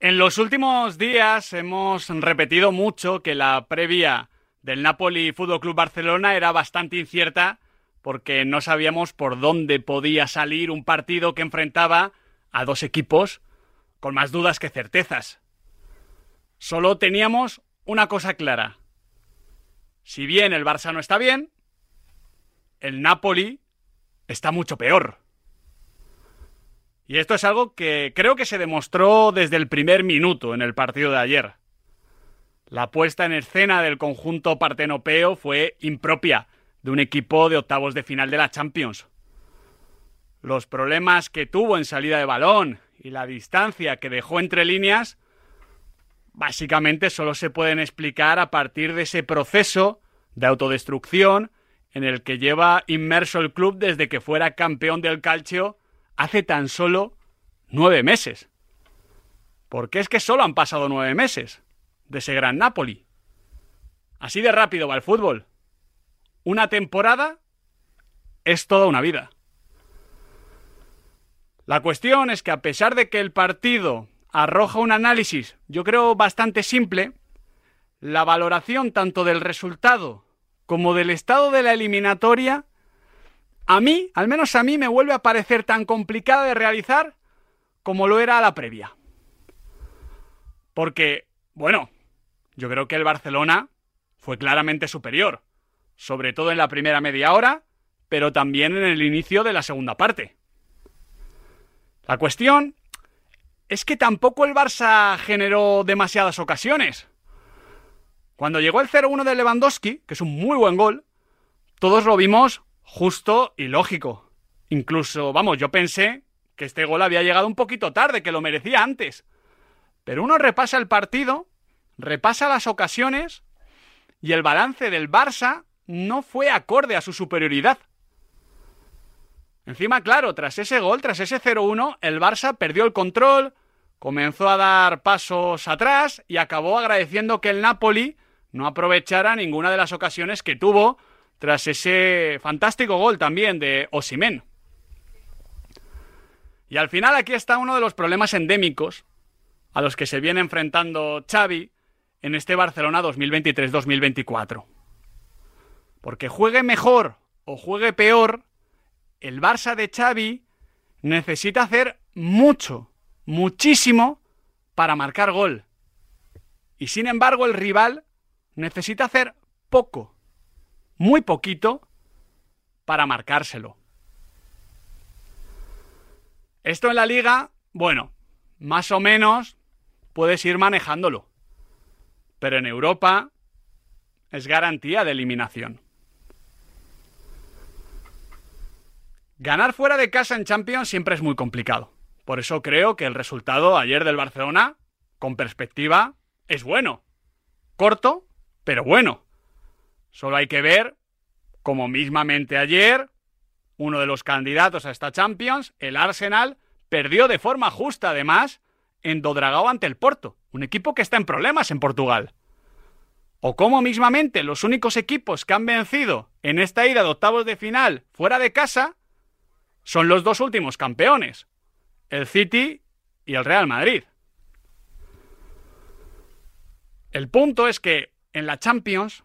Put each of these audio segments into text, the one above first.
En los últimos días hemos repetido mucho que la previa del Napoli Fútbol Club Barcelona era bastante incierta porque no sabíamos por dónde podía salir un partido que enfrentaba a dos equipos con más dudas que certezas. Solo teníamos una cosa clara. Si bien el Barça no está bien, el Napoli está mucho peor. Y esto es algo que creo que se demostró desde el primer minuto en el partido de ayer. La puesta en escena del conjunto partenopeo fue impropia de un equipo de octavos de final de la Champions. Los problemas que tuvo en salida de balón y la distancia que dejó entre líneas básicamente solo se pueden explicar a partir de ese proceso de autodestrucción en el que lleva inmerso el club desde que fuera campeón del calcio hace tan solo nueve meses. Porque es que solo han pasado nueve meses de ese gran Napoli. Así de rápido va el fútbol. Una temporada es toda una vida. La cuestión es que a pesar de que el partido arroja un análisis, yo creo bastante simple, la valoración tanto del resultado como del estado de la eliminatoria, a mí, al menos a mí, me vuelve a parecer tan complicada de realizar como lo era a la previa. Porque, bueno, yo creo que el Barcelona fue claramente superior, sobre todo en la primera media hora, pero también en el inicio de la segunda parte. La cuestión es que tampoco el Barça generó demasiadas ocasiones. Cuando llegó el 0-1 de Lewandowski, que es un muy buen gol, todos lo vimos justo y lógico. Incluso, vamos, yo pensé que este gol había llegado un poquito tarde, que lo merecía antes. Pero uno repasa el partido, repasa las ocasiones y el balance del Barça no fue acorde a su superioridad. Encima, claro, tras ese gol, tras ese 0-1, el Barça perdió el control, comenzó a dar pasos atrás y acabó agradeciendo que el Napoli no aprovechara ninguna de las ocasiones que tuvo tras ese fantástico gol también de Osimen. Y al final aquí está uno de los problemas endémicos a los que se viene enfrentando Xavi en este Barcelona 2023-2024. Porque juegue mejor o juegue peor, el Barça de Xavi necesita hacer mucho, muchísimo para marcar gol. Y sin embargo el rival necesita hacer poco, muy poquito, para marcárselo. Esto en la liga, bueno, más o menos puedes ir manejándolo. Pero en Europa es garantía de eliminación. Ganar fuera de casa en Champions siempre es muy complicado. Por eso creo que el resultado ayer del Barcelona, con perspectiva, es bueno. Corto, pero bueno. Solo hay que ver como mismamente ayer, uno de los candidatos a esta Champions, el Arsenal, perdió de forma justa además en Dodragao ante el Porto, un equipo que está en problemas en Portugal. O como mismamente los únicos equipos que han vencido en esta ida de octavos de final fuera de casa son los dos últimos campeones, el City y el Real Madrid. El punto es que en la Champions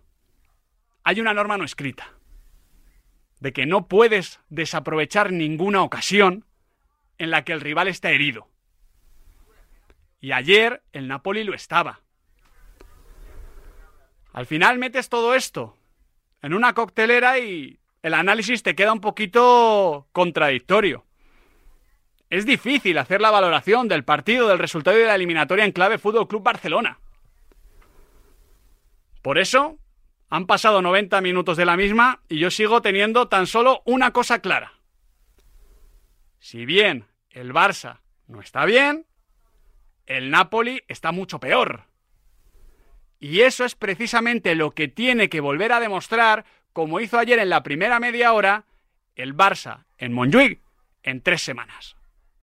hay una norma no escrita, de que no puedes desaprovechar ninguna ocasión en la que el rival está herido. Y ayer el Napoli lo estaba. Al final metes todo esto en una coctelera y el análisis te queda un poquito contradictorio. Es difícil hacer la valoración del partido, del resultado de la eliminatoria en clave Fútbol Club Barcelona. Por eso, han pasado 90 minutos de la misma y yo sigo teniendo tan solo una cosa clara. Si bien el Barça no está bien, el Napoli está mucho peor. Y eso es precisamente lo que tiene que volver a demostrar como hizo ayer en la primera media hora el Barça en Montjuic en tres semanas.